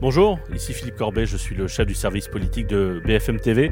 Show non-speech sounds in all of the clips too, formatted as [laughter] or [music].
Bonjour, ici Philippe Corbet, je suis le chef du service politique de BFM TV.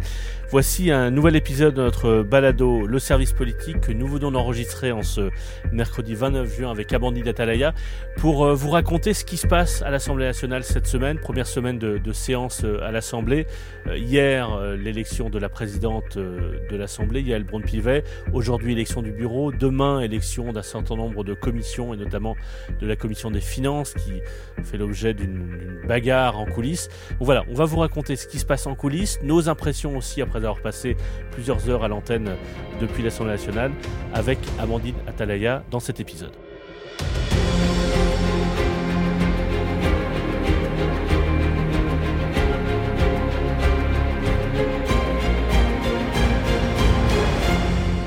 Voici un nouvel épisode de notre balado Le service politique que nous venons d'enregistrer en ce mercredi 29 juin avec Abandi Datalaya pour euh, vous raconter ce qui se passe à l'Assemblée nationale cette semaine, première semaine de, séance euh, à l'Assemblée. Euh, hier, l'élection de la présidente de l'Assemblée, Yael Braun-Pivet. Aujourd'hui, élection du bureau. Demain, élection d'un certain nombre de commissions et notamment de la commission des finances qui fait l'objet d'une bagarre en coulisses. voilà, on va vous raconter ce qui se passe en coulisses, nos impressions aussi après avoir passé plusieurs heures à l'antenne depuis l'Assemblée nationale avec Amandine Atalaya dans cet épisode.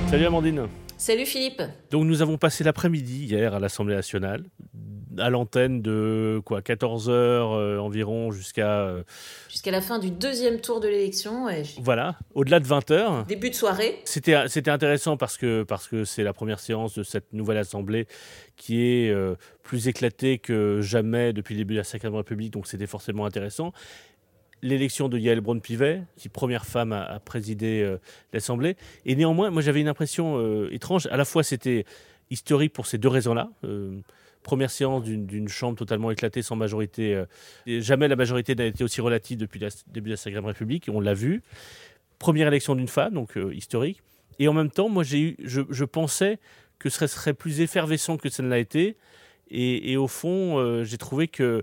Salut Amandine. Salut Philippe. Donc nous avons passé l'après-midi hier à l'Assemblée nationale à l'antenne de quoi 14 heures euh, environ jusqu'à euh, jusqu'à la fin du deuxième tour de l'élection. Voilà, au-delà de 20 heures. Début de soirée. C'était c'était intéressant parce que parce que c'est la première séance de cette nouvelle assemblée qui est euh, plus éclatée que jamais depuis le début de la Cinquième République, donc c'était forcément intéressant. L'élection de Yael Braun-Pivet, qui première femme à, présider l'Assemblée. Et néanmoins, moi j'avais une impression étrange. À la fois, c'était historique pour ces deux raisons-là première séance d'une chambre totalement éclatée sans majorité. Euh, jamais la majorité n'a été aussi relative depuis le début de la Cinquième République, on l'a vu. Première élection d'une femme, donc euh, historique. Et en même temps, moi, j'ai eu, je, pensais que ce serait, plus effervescent que ça ne l'a été. Et, au fond, euh, j'ai trouvé que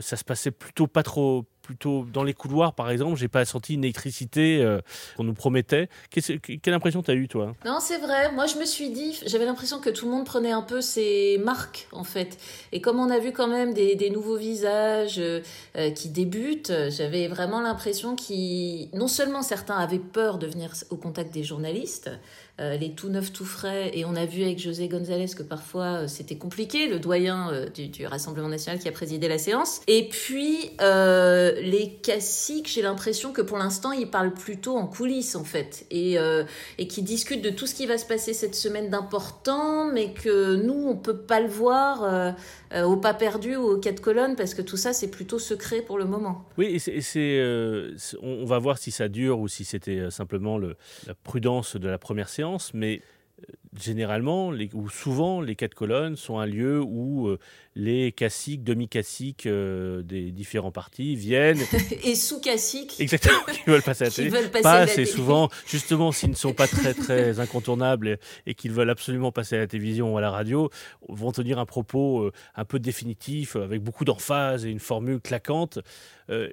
ça se passait plutôt pas trop, plutôt dans les couloirs, par exemple, j'ai pas senti une électricité euh, qu'on nous promettait. quelle impression tu as eu, toi? Non, c'est vrai. Moi, je me suis dit, j'avais l'impression que tout le monde prenait un peu ses marques, en fait. Et comme on a vu quand même des, nouveaux visages euh, euh, qui débutent, j'avais vraiment l'impression qu'ils, non seulement certains avaient peur de venir au contact des journalistes, les tout neufs, tout frais. Et on a vu avec José González que parfois c'était compliqué, le doyen du, Rassemblement national qui a présidé la séance. Et puis, les caciques, j'ai l'impression que pour l'instant, ils parlent plutôt en coulisses, en fait, et, euh, qui discutent de tout ce qui va se passer cette semaine d'important, mais que nous, on peut pas le voir euh, euh, au pas perdu ou aux quatre colonnes, parce que tout ça, c'est plutôt secret pour le moment. Oui, et c'est, on va voir si ça dure ou si c'était simplement le, la prudence de la première séance, mais généralement, les, ou souvent, les quatre colonnes sont un lieu où euh, les caciques, demi-caciques euh, des différents partis viennent. [laughs] et sous-caciques. Exactement, qui veulent passer à la télé. pas assez souvent, justement, s'ils ne sont pas très, très [laughs] incontournables et, qu'ils veulent absolument passer à la télévision ou à la radio, vont tenir un propos euh, un peu définitif, avec beaucoup d'emphase et une formule claquante.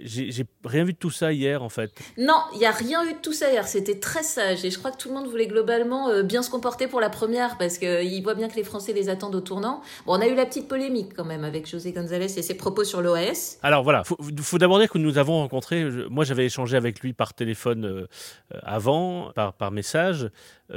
J'ai rien vu de tout ça hier, en fait. Non, il n'y a rien eu de tout ça hier. C'était très sage. Et je crois que tout le monde voulait globalement bien se comporter pour la première parce qu'il voit bien que les Français les attendent au tournant. Bon, on a eu la petite polémique quand même avec José González et ses propos sur l'OAS. Alors voilà, il faut, d'abord dire que nous avons rencontré, moi j'avais échangé avec lui par téléphone euh, avant, par, par message,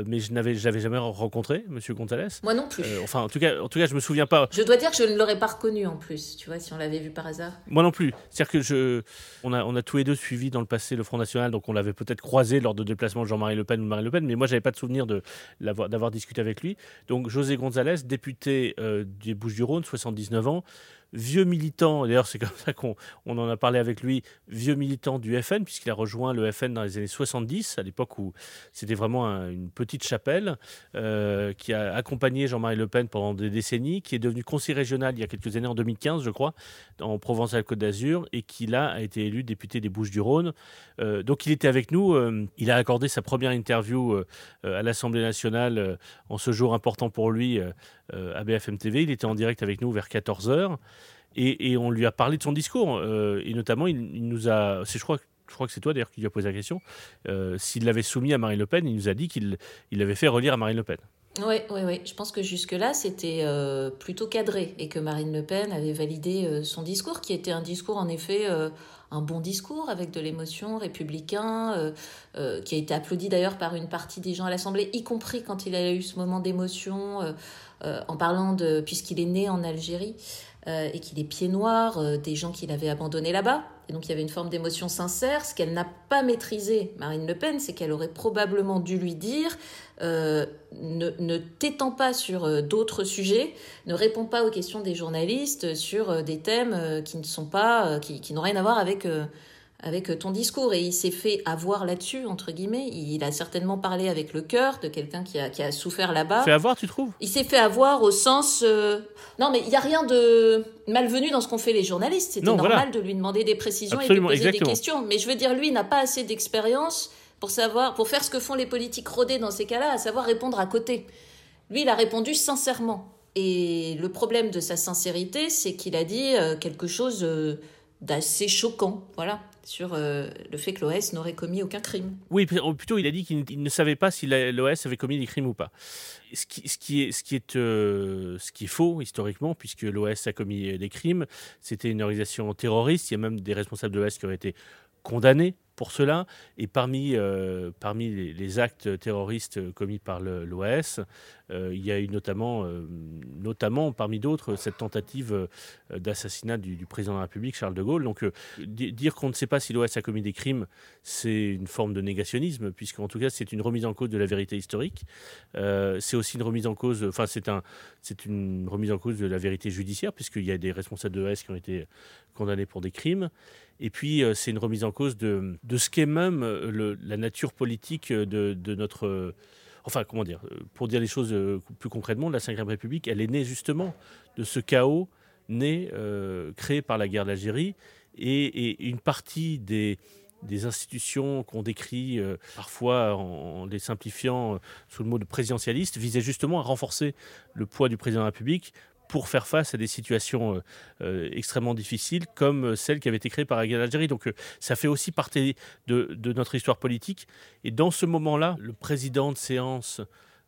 mais je n'avais jamais rencontré Monsieur González. Moi non plus. Euh, enfin, en tout cas, en tout cas, je me souviens pas. Je dois dire que je ne l'aurais pas reconnu en plus, tu vois, si on l'avait vu par hasard. Moi non plus. C'est-à-dire que je, on a, on a tous les deux suivi dans le passé le Front National, donc on l'avait peut-être croisé lors de déplacements de Jean-Marie Le Pen ou Marie Le Pen, mais moi j'avais pas de souvenir de d'avoir discuté avec lui. Donc José González, député euh, des Bouches-du-Rhône, 79 ans, vieux militant, d'ailleurs c'est comme ça qu'on on en a parlé avec lui, vieux militant du FN, puisqu'il a rejoint le FN dans les années 70, à l'époque où c'était vraiment une petite chapelle, euh, qui a accompagné Jean-Marie Le Pen pendant des décennies, qui est devenu conseiller régional il y a quelques années, en 2015 je crois, en Provence-Alpes-Côte d'Azur, et qui là a été élu député des Bouches-du-Rhône. Euh, donc il était avec nous, euh, il a accordé sa première interview à l'Assemblée nationale en ce jour important pour lui à BFM TV, il était en direct avec nous vers 14h. Et, on lui a parlé de son discours. Euh, et notamment, il, nous a. Je crois, je crois que c'est toi d'ailleurs qui lui a posé la question. Euh, s'il l'avait soumis à Marine Le Pen, il nous a dit qu'il il l'avait fait relire à Marine Le Pen. Oui, oui, oui. Je pense que jusque-là, c'était euh, plutôt cadré et que Marine Le Pen avait validé son discours, qui était un discours, en effet, un bon discours avec de l'émotion, républicain, qui a été applaudi d'ailleurs par une partie des gens à l'Assemblée, y compris quand il a eu ce moment d'émotion en parlant de, puisqu'il est né en Algérie et qu'il est pied noir, des gens qu'il avait abandonnés là-bas. Et donc il y avait une forme d'émotion sincère. Ce qu'elle n'a pas maîtrisé, Marine Le Pen, c'est qu'elle aurait probablement dû lui dire euh, ne, t'étends pas sur euh, d'autres sujets, ne réponds pas aux questions des journalistes sur euh, des thèmes qui ne sont pas, qui n'ont rien à voir avec avec ton discours et il s'est fait avoir là-dessus entre guillemets. Il a certainement parlé avec le cœur de quelqu'un qui a, qui a souffert là-bas. Fait avoir, tu trouves? Il s'est fait avoir au sens non mais il y a rien de malvenu dans ce qu'ont fait les journalistes. C'était normal de lui demander des précisions et de poser des questions. Mais je veux dire, lui n'a pas assez d'expérience pour savoir, pour faire ce que font les politiques rodés dans ces cas-là, à savoir répondre à côté. Lui, il a répondu sincèrement. Et le problème de sa sincérité, c'est qu'il a dit euh, quelque chose euh, d'assez choquant, voilà, sur euh, le fait que l'OS n'aurait commis aucun crime. Oui, plutôt il a dit qu'il ne savait pas si l'OS avait commis des crimes ou pas. Ce qui, est, ce qui est, ce qui est faux historiquement, puisque l'OS a commis des crimes, c'était une organisation terroriste. Il y a même des responsables de l'OS qui auraient été condamnés pour cela. Et parmi, euh, parmi les, actes terroristes commis par euh, il y a eu notamment, euh, notamment parmi d'autres, cette tentative d'assassinat du, président de la République, Charles de Gaulle. Donc dire qu'on ne sait pas si l'OAS a commis des crimes, c'est une forme de négationnisme, puisqu'en tout cas c'est une remise en cause de la vérité historique. c'est aussi une remise en cause, enfin c'est un, c'est une remise en cause de la vérité judiciaire, puisqu'il y a des responsables de l'OAS qui ont été condamnés pour des crimes. Et puis, euh, c'est une remise en cause de, ce qu'est même euh, la nature politique de, notre. Enfin, comment dire Pour dire les choses euh, plus concrètement, la Ve République, elle est née justement de ce chaos né, créé par la guerre d'Algérie. Et, une partie des, institutions qu'on décrit parfois en, les simplifiant sous le mot de présidentialiste visaient justement à renforcer le poids du président de la République pour faire face à des situations euh, euh, extrêmement difficiles comme euh, celle qui avait été créée par la guerre d'Algérie. Donc ça fait aussi partie de, notre histoire politique. Et dans ce moment-là, le président de séance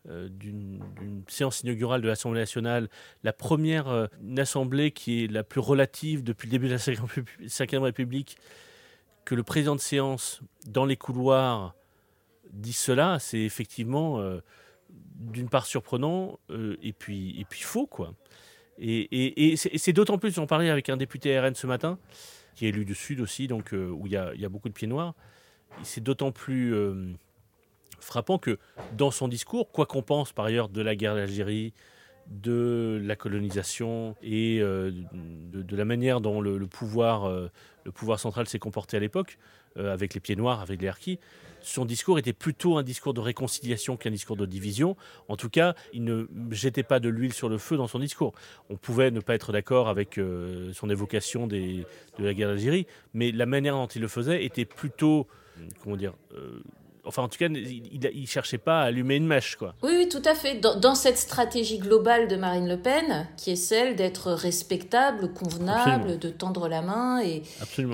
d'une séance inaugurale de l'Assemblée nationale, la première assemblée qui est la plus relative depuis le début de la Ve République, que le président de séance, dans les couloirs, dit cela, c'est effectivement d'une part surprenant et, puis, et puis faux, quoi. Et, c'est d'autant plus, j'en parlais avec un député RN ce matin, qui est élu du Sud aussi, donc euh, où il y, a, beaucoup de pieds noirs. C'est d'autant plus euh, frappant que dans son discours, quoi qu'on pense par ailleurs de la guerre d'Algérie, de la colonisation et euh, de, la manière dont le, pouvoir, le pouvoir central s'est comporté à l'époque, avec les pieds noirs, avec les harkis, son discours était plutôt un discours de réconciliation qu'un discours de division. En tout cas, il ne jetait pas de l'huile sur le feu dans son discours. On pouvait ne pas être d'accord avec euh, son évocation de la guerre d'Algérie, mais la manière dont il le faisait était plutôt, comment dire, euh, Enfin, en tout cas, il ne cherchait pas à allumer une mèche, quoi. Oui, oui, tout à fait. Dans, cette stratégie globale de Marine Le Pen, qui est celle d'être respectable, convenable, de tendre la main et,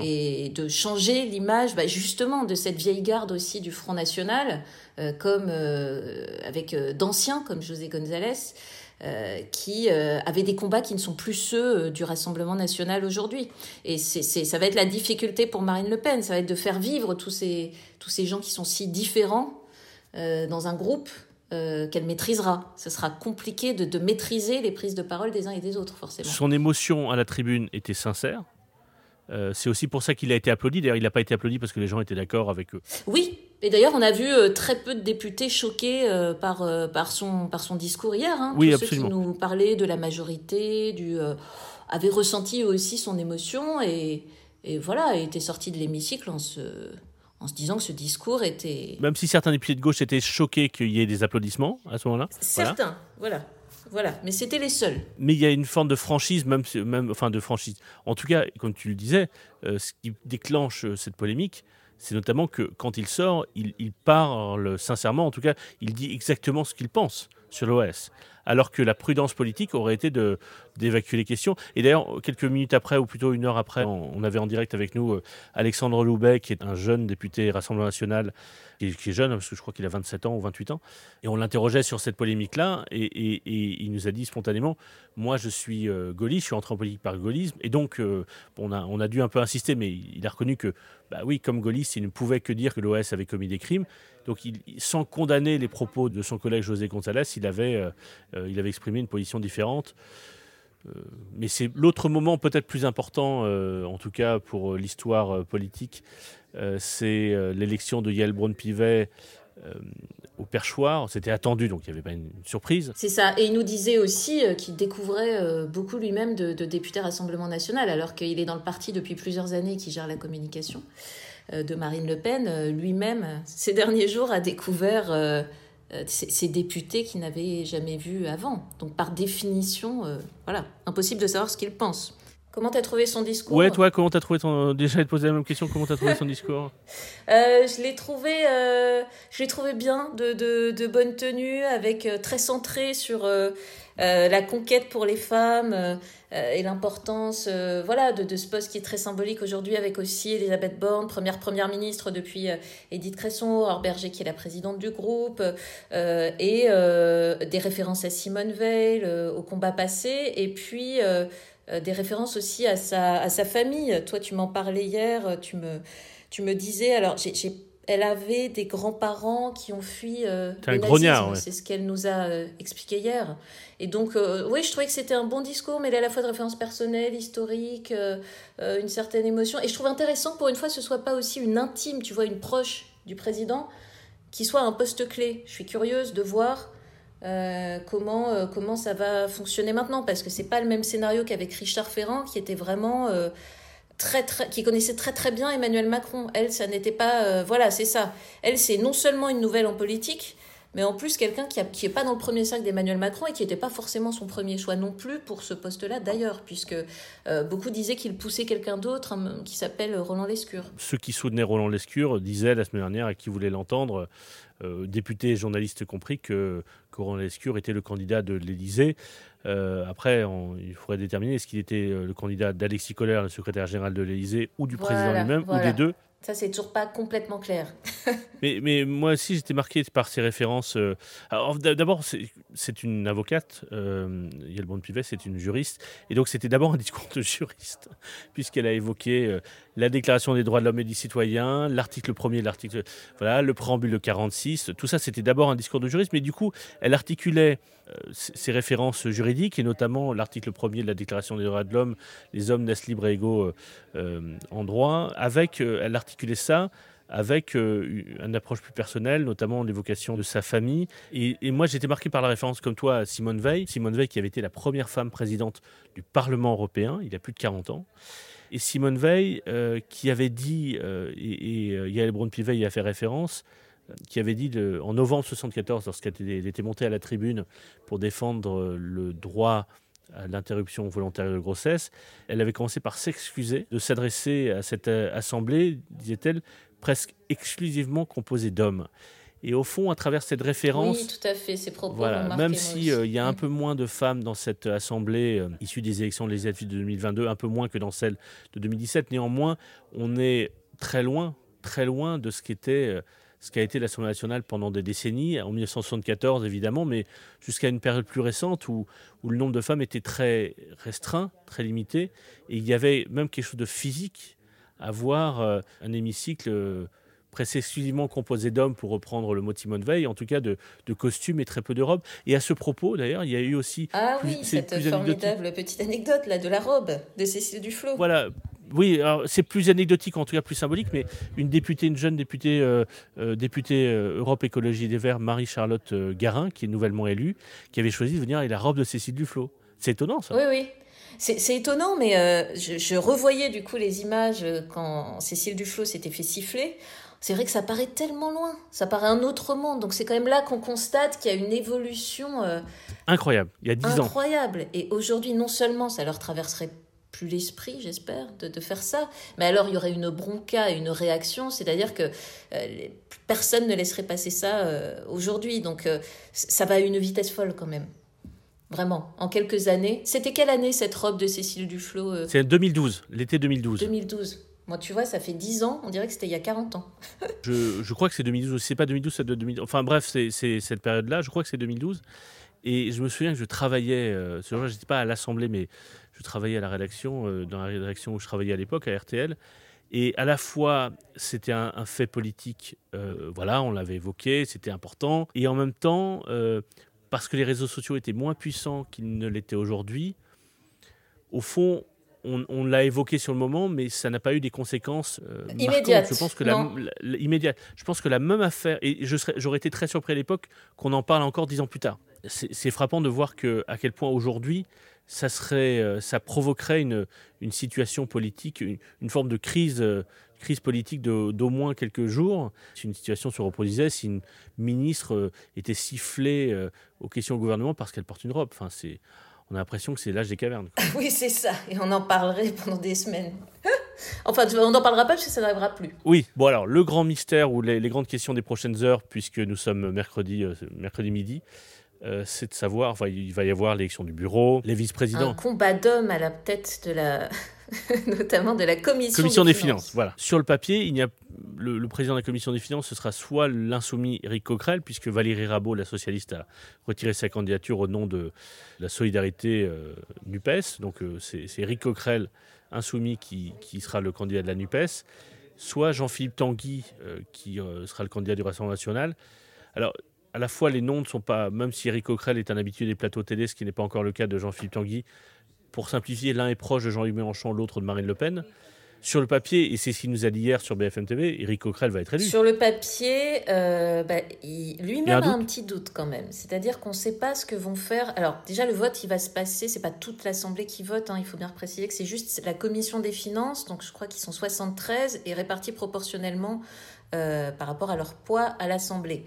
et de changer l'image, bah, justement, de cette vieille garde aussi du Front National, euh, comme euh, avec euh, d'anciens comme José González. Euh, qui euh, avaient des combats qui ne sont plus ceux euh, du Rassemblement national aujourd'hui. Et c'est, ça va être la difficulté pour Marine Le Pen, ça va être de faire vivre tous ces, tous ces gens qui sont si différents dans un groupe qu'elle maîtrisera. Ce sera compliqué de, de, maîtriser les prises de parole des uns et des autres, forcément. Son émotion à la tribune était sincère. c'est aussi pour ça qu'il a été applaudi. D'ailleurs, il n'a pas été applaudi parce que les gens étaient d'accord avec eux. Oui, et d'ailleurs, on a vu euh, très peu de députés choqués euh, par, euh, par, son, par son discours hier. Hein. Oui, Tous absolument. Ceux qui nous parlaient de la majorité, du, avaient ressenti aussi son émotion et, et voilà, étaient sortis de l'hémicycle en se, en se disant que ce discours était. Même si certains députés de gauche étaient choqués qu'il y ait des applaudissements à ce moment-là. Certains, voilà. voilà. mais c'était les seuls. Mais il y a une forme de franchise, même, même, enfin de franchise. En tout cas, comme tu le disais, ce qui déclenche cette polémique, c'est notamment que quand il sort, il, parle sincèrement, en tout cas, il dit exactement ce qu'il pense sur l'OS. Alors que la prudence politique aurait été d'évacuer les questions. Et d'ailleurs, quelques minutes après, ou plutôt une heure après, on, avait en direct avec nous Alexandre Loubet, qui est un jeune député Rassemblement National, qui est, jeune, parce que je crois qu'il a 27 ans ou 28 ans, et on l'interrogeait sur cette polémique-là, et, il nous a dit spontanément, moi je suis gaulliste, je suis entré en politique par gaullisme, et donc on, a, on a dû un peu insister, mais il a reconnu que, bah oui, comme gaulliste, il ne pouvait que dire que l'OS avait commis des crimes, donc, sans condamner les propos de son collègue José González, il avait, euh, euh, il avait exprimé une position différente. Euh, mais c'est l'autre moment peut-être plus important, en tout cas pour l'histoire politique, c'est l'élection de Yael Braun-Pivet au perchoir. C'était attendu, donc il n'y avait pas une, surprise. C'est ça. Et il nous disait aussi qu'il découvrait beaucoup lui-même de, de député Rassemblement national, alors qu'il est dans le parti depuis plusieurs années qui gère la communication. Euh, de Marine Le Pen, euh, lui-même, ces derniers jours, a découvert euh, ces députés qu'il n'avait jamais vus avant. Donc, par définition, voilà, impossible de savoir ce qu'il pense. Comment t'as trouvé son discours? Ouais, toi, comment t'as trouvé ton... Déjà, je te poser la même question, comment t'as trouvé son [laughs] discours? Je l'ai trouvé, je l'ai trouvé bien, de, de, de, bonne tenue, avec très centré sur la conquête pour les femmes, euh, et l'importance euh, voilà, de, ce poste qui est très symbolique aujourd'hui avec aussi Elisabeth Borne, première première ministre depuis euh, Edith Cresson, Aurore qui est la présidente du groupe, et des références à Simone Veil, au combat passé, et puis des références aussi à sa, à sa famille. Toi, tu m'en parlais hier, tu me, tu me disais, alors j'ai elle avait des grands-parents qui ont fui euh, le nazisme. C'est ce qu'elle nous a euh, expliqué hier. Et donc, euh, oui, je trouvais que c'était un bon discours, mais il a à la fois de référence personnelle, historique, euh, une certaine émotion. Et je trouve intéressant pour une fois, ce soit pas aussi une intime, tu vois, une proche du président, qui soit un poste clé. Je suis curieuse de voir comment, comment ça va fonctionner maintenant, parce que c'est pas le même scénario qu'avec Richard Ferrand, qui était vraiment très, très, qui connaissait très très bien Emmanuel Macron. Elle, ça n'était pas... Euh, voilà, c'est ça. Elle, c'est non seulement une nouvelle en politique, mais en plus quelqu'un qui n'est qui pas dans le premier cercle d'Emmanuel Macron et qui n'était pas forcément son premier choix non plus pour ce poste-là d'ailleurs, puisque euh, beaucoup disaient qu'il poussait quelqu'un d'autre hein, qui s'appelle Roland Lescure. Ceux qui soutenaient Roland Lescure disaient la semaine dernière et qui voulaient l'entendre, euh, députés et journalistes compris, que, que Roland Lescure était le candidat de l'Élysée. Euh, après, il faudrait déterminer est-ce qu'il était le candidat d'Alexis Kohler, le secrétaire général de l'Élysée, ou du président lui-même, ou des deux. Ça, c'est toujours pas complètement clair. [laughs] mais, moi aussi, j'étais marqué par ces références. Euh, d'abord, c'est une avocate, euh, Yelbon Pivet, c'est une juriste. Et donc, c'était d'abord un discours de juriste, puisqu'elle a évoqué euh, la Déclaration des droits de l'homme et des citoyens, l'article 1er, l'article. Voilà, le préambule de 46. Tout ça, c'était d'abord un discours de juriste, mais du coup, elle articulait ces références juridiques, et notamment l'article 1er de la Déclaration des droits de l'homme les hommes naissent libres et égaux en droit, avec. elle articulait ça avec euh, une approche plus personnelle, notamment l'évocation de sa famille. Et, moi, j'étais marqué par la référence, comme toi, à Simone Veil. Simone Veil qui avait été la première femme présidente du Parlement européen, il y a plus de 40 ans. Et Simone Veil euh, qui avait dit, euh, et, et Yael Braun-Pivet y a fait référence, qui avait dit en novembre 1974, lorsqu'elle était montée à la tribune pour défendre le droit à l'interruption volontaire de grossesse, elle avait commencé par s'excuser de s'adresser à cette assemblée, disait-elle, presque exclusivement composé d'hommes. Et au fond, à travers cette référence, oui, tout à fait, ces propos voilà, même s'il euh, il y a un mm. peu moins de femmes dans cette assemblée euh, issue des élections législatives de 2022, un peu moins que dans celle de 2017, néanmoins, on est très loin, très loin de ce qu'était euh, ce qu'a été l'Assemblée nationale pendant des décennies, en 1974 évidemment, mais jusqu'à une période plus récente où, où le nombre de femmes était très restreint, très limité, et il y avait même quelque chose de physique avoir euh, un hémicycle euh, presque exclusivement composé d'hommes, pour reprendre le mot de Simone Veil, en tout cas de, costumes et très peu de robes. Et à ce propos, d'ailleurs, il y a eu aussi... Ah oui, cette formidable petite anecdote là, de la robe de Cécile Duflot. Voilà, oui, c'est plus anecdotique, en tout cas plus symbolique, mais une députée, une jeune députée, euh, députée Europe Écologie des Verts, Marie-Charlotte Garin, qui est nouvellement élue, qui avait choisi de venir avec la robe de Cécile Duflot. C'est étonnant, ça. Oui, oui. C'est étonnant, mais euh, je, revoyais du coup les images euh, quand Cécile Duflot s'était fait siffler. C'est vrai que ça paraît tellement loin, ça paraît un autre monde. Donc c'est quand même là qu'on constate qu'il y a une évolution euh, incroyable. Il y a dix ans. Incroyable. Et aujourd'hui, non seulement ça leur traverserait plus l'esprit, j'espère, de, faire ça. Mais alors, il y aurait une bronca, une réaction, c'est-à-dire que personne ne laisserait passer ça aujourd'hui. Donc, ça va à une vitesse folle quand même. Vraiment, en quelques années. C'était quelle année cette robe de Cécile Duflot euh? C'est 2012, l'été 2012. 2012. Moi, tu vois, ça fait 10 ans, on dirait que c'était il y a 40 ans. [laughs] je, je, crois que c'est 2012, c'est pas 2012, c'est 2012. Enfin bref, c'est cette période-là, je crois que c'est 2012. Et je me souviens que je travaillais, euh, ce jour-là, je n'étais pas à l'Assemblée, mais je travaillais à la rédaction, euh, dans la rédaction où je travaillais à l'époque, à RTL. Et à la fois, c'était un, un, fait politique, euh, voilà, on l'avait évoqué, c'était important. Et en même temps, euh, parce que les réseaux sociaux étaient moins puissants qu'ils ne l'étaient aujourd'hui, au fond, on, on l'a évoqué sur le moment, mais ça n'a pas eu des conséquences euh, immédiates. Je pense que la, la, immédiate. Je pense que la même affaire, et j'aurais été très surpris à l'époque qu'on en parle encore dix ans plus tard. C'est frappant de voir que à quel point aujourd'hui ça serait, euh, ça provoquerait une, une situation politique, une, une, forme de crise, euh, crise politique d'au moins quelques jours. Si une situation se reproduisait, si une ministre euh, était sifflée aux questions au gouvernement parce qu'elle porte une robe, enfin c'est on a l'impression que c'est l'âge des cavernes. [laughs] Oui, c'est ça. Et on en parlerait pendant des semaines. [laughs] enfin, on n'en parlera pas parce que ça n'arrivera plus. Oui, bon alors, le grand mystère ou les, les, grandes questions des prochaines heures, puisque nous sommes mercredi, mercredi midi, euh, c'est de savoir, enfin, il va y avoir l'élection du bureau, les vice-présidents. Un combat d'hommes à la tête de la... [laughs] notamment de la commission, commission des, des finances. finances. Voilà. Sur le papier, il y a le, le, président de la commission des finances, ce sera soit l'insoumis Éric Coquerel, puisque Valérie Rabault, la socialiste, a retiré sa candidature au nom de la solidarité euh, NUPES. Donc euh, c'est Éric Coquerel, insoumis, qui, qui, sera le candidat de la NUPES, soit Jean-Philippe Tanguy, euh, qui sera le candidat du Rassemblement national. Alors, à la fois, les noms ne sont pas, même si Éric Coquerel est un habitué des plateaux télé, ce qui n'est pas encore le cas de Jean-Philippe Tanguy, pour simplifier, l'un est proche de Jean-Luc Mélenchon, l'autre de Marine Le Pen. Sur le papier, et c'est ce qu'il nous a dit hier sur BFM TV, Éric Coquerel va être élu. Sur le papier, euh, bah, lui-même a, un, a un petit doute quand même. C'est-à-dire qu'on ne sait pas ce que vont faire. Alors déjà, le vote, il va se passer. C'est pas toute l'Assemblée qui vote. Hein, il faut bien préciser que c'est juste la commission des finances. Donc je crois qu'ils sont 73 et répartis proportionnellement euh, par rapport à leur poids à l'Assemblée.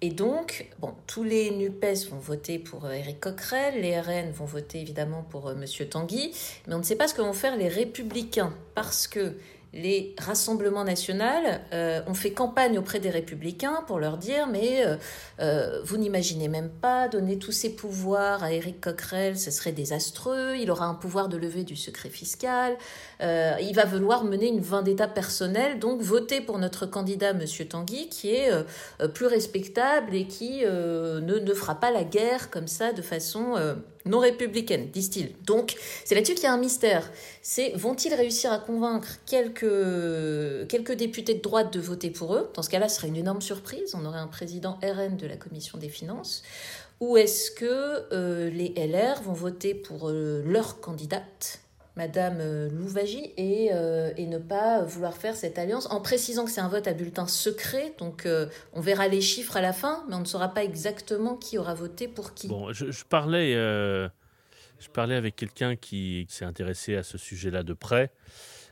Et donc, bon, tous les NUPES vont voter pour Éric Coquerel, les RN vont voter évidemment pour euh, Monsieur Tanguy, mais on ne sait pas ce que vont faire les Républicains, parce que les rassemblements nationaux euh, ont fait campagne auprès des républicains pour leur dire mais euh, euh, vous n'imaginez même pas donner tous ces pouvoirs à Éric Coquerel, ce serait désastreux, il aura un pouvoir de lever du secret fiscal, il va vouloir mener une vendetta personnelle, donc votez pour notre candidat Monsieur Tanguy qui est plus respectable et qui ne fera pas la guerre comme ça de façon non républicaine, disent-ils. Donc, c'est là-dessus qu'il y a un mystère. C'est vont-ils réussir à convaincre quelques, quelques députés de droite de voter pour eux? Dans ce cas-là, ce serait une énorme surprise. On aurait un président RN de la commission des finances. Ou est-ce que euh, les LR vont voter pour euh, leur candidate? Madame Louvagie et, euh, et, ne pas vouloir faire cette alliance en précisant que c'est un vote à bulletin secret. Donc euh, on verra les chiffres à la fin, mais on ne saura pas exactement qui aura voté pour qui. Bon, je, parlais, euh, je parlais avec quelqu'un qui s'est intéressé à ce sujet-là de près.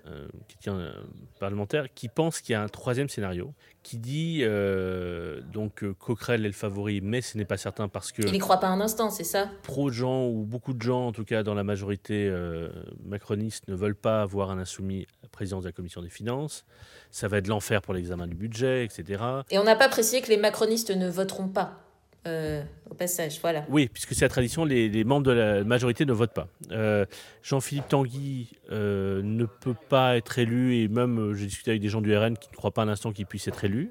Euh, quelqu'un euh, parlementaire qui pense qu'il y a un troisième scénario qui dit euh, donc Coquerel est le favori mais ce n'est pas certain parce que il n'y croit pas un instant c'est ça? trop de gens ou beaucoup de gens en tout cas dans la majorité euh, macroniste ne veulent pas avoir un insoumis à la présidence de la commission des finances. Ça va être l'enfer pour l'examen du budget etc et on n'a pas précisé que les macronistes ne voteront pas euh, au passage, voilà. Oui, puisque c'est la tradition, les, membres de la majorité ne votent pas. Euh, Jean-Philippe Tanguy euh, ne peut pas être élu, et même j'ai discuté avec des gens du RN qui ne croient pas un instant qu'il puisse être élu.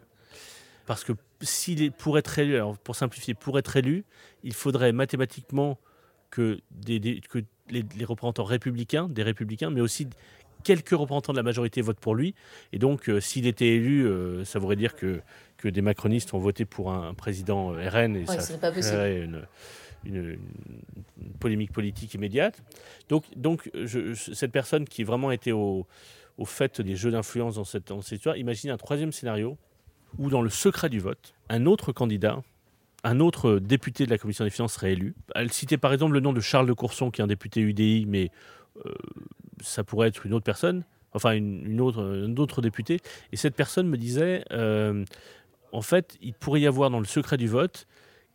Parce que s'il est, pour être élu, alors pour simplifier, pour être élu, il faudrait mathématiquement que, les, représentants républicains, des républicains, mais aussi quelques représentants de la majorité votent pour lui. Et donc, s'il était élu, ça voudrait dire que, que des macronistes ont voté pour un, président RN et ouais, ça ferait une, une, une, polémique politique immédiate. Donc, donc je, cette personne qui vraiment été au, au fait des jeux d'influence dans cette, dans cette histoire, imagine un troisième scénario où, dans le secret du vote, un autre candidat un autre député de la commission des finances serait élu. Elle citait par exemple le nom de Charles de Courson, qui est un député UDI, mais euh, ça pourrait être une autre personne, enfin une, une, autre, un autre député. Et cette personne me disait, euh, en fait, il pourrait y avoir dans le secret du vote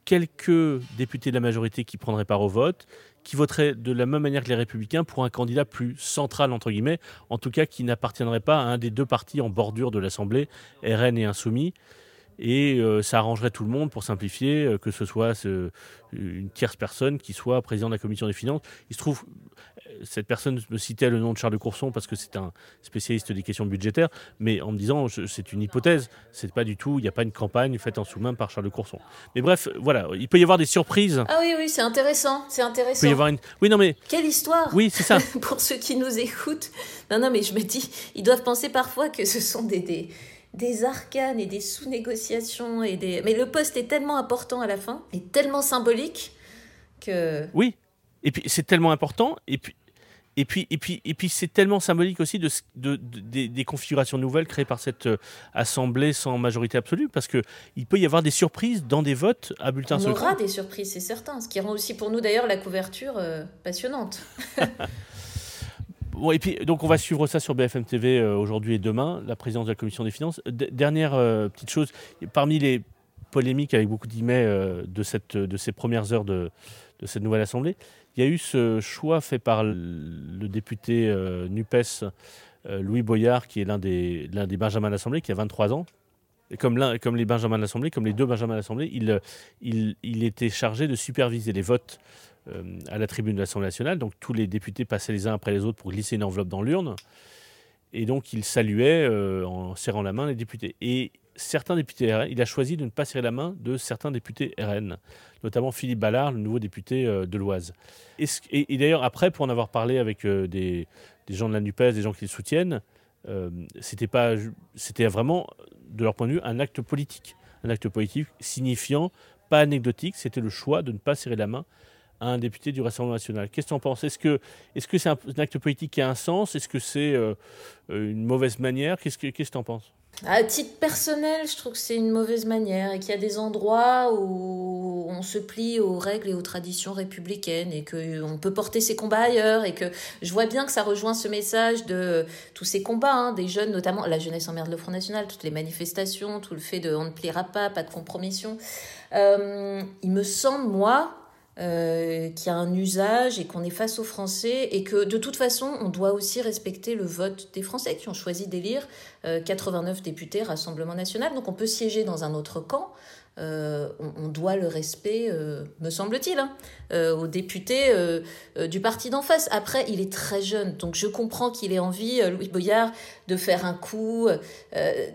quelques députés de la majorité qui prendraient part au vote, qui voteraient de la même manière que les républicains pour un candidat plus central, entre guillemets, en tout cas qui n'appartiendrait pas à un des deux partis en bordure de l'Assemblée, RN et Insoumis et euh, ça arrangerait tout le monde pour simplifier, euh, que ce soit ce, une tierce personne qui soit président de la commission des finances. Il se trouve, euh, cette personne me citait le nom de Charles de Courson parce que c'est un spécialiste des questions budgétaires, mais en me disant c'est une hypothèse, c'est pas du tout, il n'y a pas une campagne faite en sous-main par Charles de Courson. Mais bref, voilà, il peut y avoir des surprises. Ah oui, oui, c'est intéressant, c'est intéressant. Il peut y avoir une... Oui, non mais... Quelle histoire Oui, c'est ça. [laughs] Pour ceux qui nous écoutent. Non, non, mais je me dis, ils doivent penser parfois que ce sont des, des des arcanes et des sous-négociations et des. Mais le poste est tellement important à la fin et tellement symbolique que. Oui. Et puis c'est tellement important et puis. Et puis, et puis, et puis c'est tellement symbolique aussi de, de, des, configurations nouvelles créées par cette euh, assemblée sans majorité absolue, parce qu'il peut y avoir des surprises dans des votes à bulletin secret. On aura des surprises, c'est certain, ce qui rend aussi pour nous d'ailleurs la couverture euh, passionnante. [laughs] et puis, donc on va suivre ça sur BFM TV euh, aujourd'hui et demain, la présidence de la commission des finances. dernière euh, petite chose, parmi les polémiques avec beaucoup d'emails euh, de, de ces premières heures de, de, cette nouvelle assemblée, il y a eu ce choix fait par le député NUPES Louis Boyard, qui est l'un des, l'un des Benjamins de l'Assemblée, qui a 23 ans. Comme, les de l'Assemblée, comme les deux Benjamins de l'Assemblée, il, il était chargé de superviser les votes euh, à la tribune de l'Assemblée nationale. Donc tous les députés passaient les uns après les autres pour glisser une enveloppe dans l'urne. Et donc il saluait euh, en serrant la main les députés. Et certains députés RN, il a choisi de ne pas serrer la main de certains députés RN, notamment Philippe Ballard, le nouveau député euh, de l'Oise. Et, d'ailleurs, après, pour en avoir parlé avec des, gens de la NUPES, des gens qui le soutiennent, c'était vraiment, de leur point de vue, un acte politique. Un acte politique signifiant, pas anecdotique, c'était le choix de ne pas serrer la main un député du Rassemblement national. Qu'est-ce que tu en penses? Est-ce que c'est -ce un, acte politique qui a un sens? Est-ce que c'est euh, euh, une mauvaise manière? Qu'est-ce que tu en penses? À titre personnel, je trouve que c'est une mauvaise manière et qu'il y a des endroits où on se plie aux règles et aux traditions républicaines et qu'on peut porter ses combats ailleurs et que je vois bien que ça rejoint ce message de tous ces combats, hein, des jeunes, notamment la jeunesse en merde le Front National, toutes les manifestations, tout le fait de on ne pliera pas, pas de compromission. Euh, il me semble, moi, euh, qui a un usage et qu'on est face aux Français et que de toute façon, on doit aussi respecter le vote des Français qui ont choisi d'élire 89 euh, députés Rassemblement national. Donc on peut siéger dans un autre camp, euh, on, doit le respect, euh, me semble-t-il, hein, euh, aux députés du parti d'en face. Après, il est très jeune, donc je comprends qu'il ait envie, Louis Boyard, de faire un coup.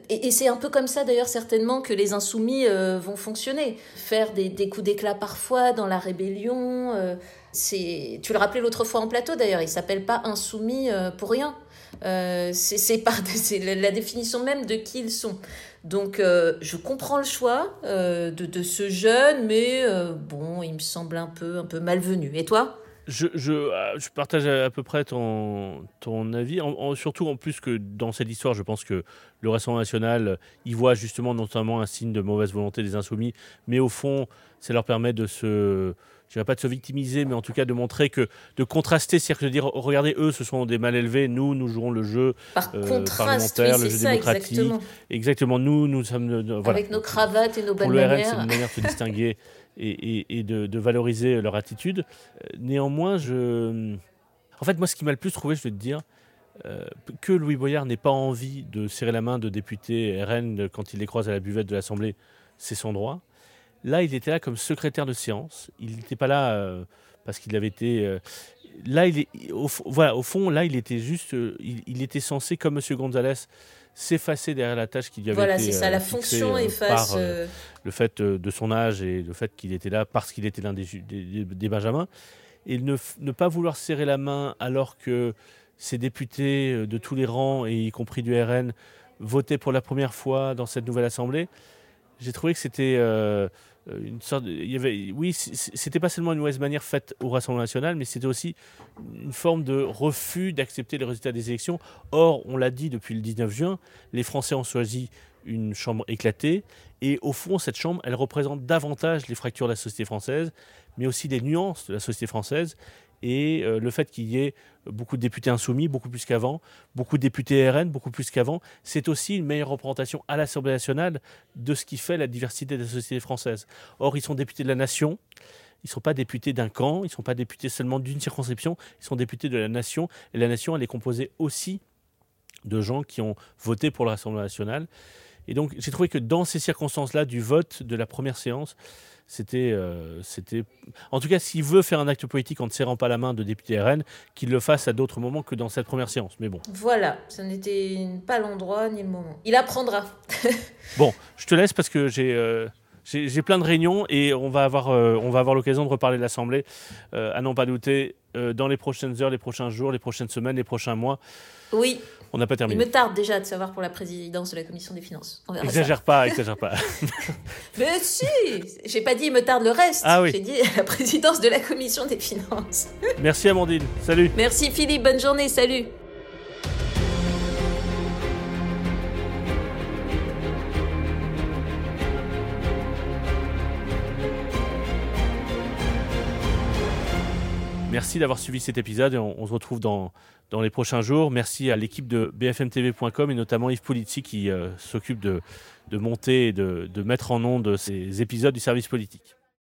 et, c'est un peu comme ça, d'ailleurs, certainement, que les insoumis vont fonctionner. Faire des, des coups d'éclat parfois dans la rébellion. C'est, tu le rappelais l'autre fois en plateau, d'ailleurs, il s'appelle pas insoumis pour rien. c'est, [laughs] la définition même de qui ils sont. Donc euh, je comprends le choix euh, de, ce jeune, mais euh, bon, il me semble un peu, un peu malvenu. Et toi? Je, je, partage à peu près ton, ton avis, surtout en plus que dans cette histoire, je pense que le Rassemblement national y voit justement notamment un signe de mauvaise volonté des insoumis, mais au fond, ça leur permet de se je ne vais pas de se victimiser, mais en tout cas de montrer que, de contraster, c'est-à-dire de dire, regardez, eux, ce sont des mal élevés, nous, nous jouons le jeu euh, parlementaire, le jeu démocratique. Exactement. exactement. nous, nous sommes... voilà. Avec nos cravates et nos Pour le RN, c'est une manière de se distinguer [laughs] et, et, de, de, valoriser leur attitude. Euh, néanmoins, je... En fait, moi, ce qui m'a le plus trouvé, je vais te dire, euh, que Louis Boyard n'ait pas envie de serrer la main de députés RN quand il les croise à la buvette de l'Assemblée, c'est son droit. Là, il était là comme secrétaire de séance. Il n'était pas là euh, parce qu'il avait été. Euh, là, il est, au, voilà, au fond, là, il était juste. Euh, il, était censé, comme M. Gonzalez, s'effacer derrière la tâche qu'il y avait voilà, été. Voilà, c'est ça, la fonction efface. Par, le fait de son âge et le fait qu'il était là parce qu'il était l'un des, des, Benjamins. Et ne, ne, pas vouloir serrer la main alors que ces députés de tous les rangs, et y compris du RN, votaient pour la première fois dans cette nouvelle Assemblée, j'ai trouvé que c'était euh, avait, oui, c'était pas seulement une mauvaise manière faite au Rassemblement national, mais c'était aussi une forme de refus d'accepter les résultats des élections. Or, on l'a dit depuis le 19 juin, les Français ont choisi une chambre éclatée, et au fond, cette chambre, elle représente davantage les fractures de la société française, mais aussi les nuances de la société française, et euh, le fait qu'il y ait beaucoup de députés insoumis, beaucoup plus qu'avant, beaucoup de députés RN, beaucoup plus qu'avant, c'est aussi une meilleure représentation à l'Assemblée nationale de ce qui fait la diversité de la société française. Or, ils sont députés de la nation. Ils ne sont pas députés d'un camp, ils ne sont pas députés seulement d'une circonscription, ils sont députés de la nation. Et la nation, elle est composée aussi de gens qui ont voté pour le Rassemblement national. Et donc, j'ai trouvé que dans ces circonstances-là, du vote de la première séance, c'était, euh, c'était, en tout cas, s'il veut faire un acte politique en ne serrant pas la main de député RN, qu'il le fasse à d'autres moments que dans cette première séance. Mais bon. Voilà, ce n'était pas l'endroit ni le moment. Il apprendra. [laughs] bon, je te laisse parce que j'ai. Euh, j'ai plein de réunions et on va avoir, euh, on va avoir l'occasion de reparler de l'Assemblée, à n'en pas douter, dans les prochaines heures, les prochains jours, les prochaines semaines, les prochains mois. Oui. On n'a pas terminé. Il me tarde déjà de savoir pour la présidence de la commission des finances. On exagère pas, exagère pas. [laughs] Mais si J'ai pas dit il me tarde le reste. Ah oui. J'ai dit la présidence de la commission des finances. Merci Amandine. Salut. Merci Philippe. Bonne journée. Salut. Merci d'avoir suivi cet épisode et on, se retrouve dans, les prochains jours. Merci à l'équipe de bfmtv.com et notamment Yves Polizzi qui euh, s'occupe de, monter et de, de mettre en onde ces épisodes du service politique.